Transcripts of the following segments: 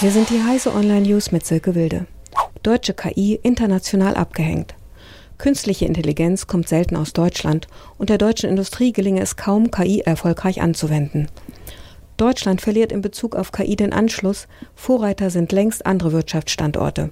Hier sind die Heise Online News mit Silke Wilde. Deutsche KI international abgehängt. Künstliche Intelligenz kommt selten aus Deutschland und der deutschen Industrie gelinge es kaum, KI erfolgreich anzuwenden. Deutschland verliert in Bezug auf KI den Anschluss, Vorreiter sind längst andere Wirtschaftsstandorte.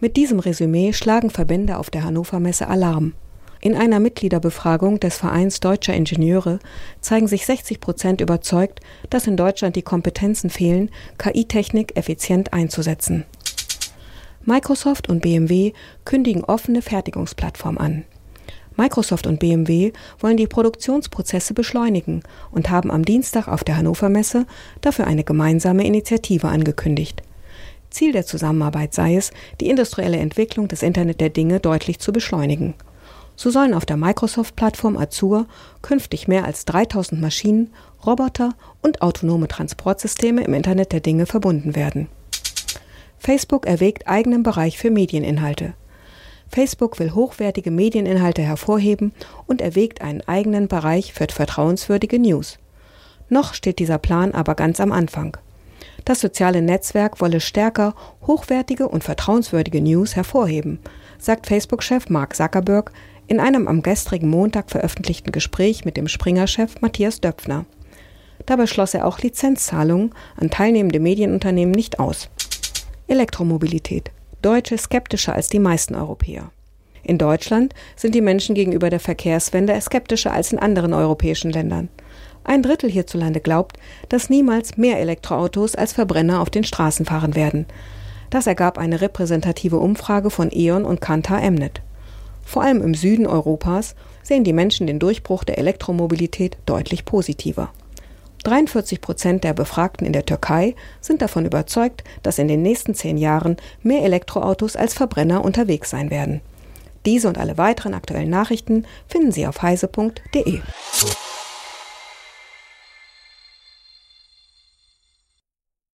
Mit diesem Resümee schlagen Verbände auf der Hannover Messe Alarm. In einer Mitgliederbefragung des Vereins Deutscher Ingenieure zeigen sich 60 Prozent überzeugt, dass in Deutschland die Kompetenzen fehlen, KI-Technik effizient einzusetzen. Microsoft und BMW kündigen offene Fertigungsplattform an. Microsoft und BMW wollen die Produktionsprozesse beschleunigen und haben am Dienstag auf der Hannover Messe dafür eine gemeinsame Initiative angekündigt. Ziel der Zusammenarbeit sei es, die industrielle Entwicklung des Internet der Dinge deutlich zu beschleunigen. So sollen auf der Microsoft-Plattform Azure künftig mehr als 3000 Maschinen, Roboter und autonome Transportsysteme im Internet der Dinge verbunden werden. Facebook erwägt eigenen Bereich für Medieninhalte. Facebook will hochwertige Medieninhalte hervorheben und erwägt einen eigenen Bereich für vertrauenswürdige News. Noch steht dieser Plan aber ganz am Anfang. Das soziale Netzwerk wolle stärker hochwertige und vertrauenswürdige News hervorheben, sagt Facebook-Chef Mark Zuckerberg in einem am gestrigen Montag veröffentlichten Gespräch mit dem Springer-Chef Matthias Döpfner. Dabei schloss er auch Lizenzzahlungen an teilnehmende Medienunternehmen nicht aus. Elektromobilität. Deutsche skeptischer als die meisten Europäer. In Deutschland sind die Menschen gegenüber der Verkehrswende skeptischer als in anderen europäischen Ländern. Ein Drittel hierzulande glaubt, dass niemals mehr Elektroautos als Verbrenner auf den Straßen fahren werden. Das ergab eine repräsentative Umfrage von E.ON und Kantar Emnet. Vor allem im Süden Europas sehen die Menschen den Durchbruch der Elektromobilität deutlich positiver. 43 Prozent der Befragten in der Türkei sind davon überzeugt, dass in den nächsten zehn Jahren mehr Elektroautos als Verbrenner unterwegs sein werden. Diese und alle weiteren aktuellen Nachrichten finden Sie auf heise.de.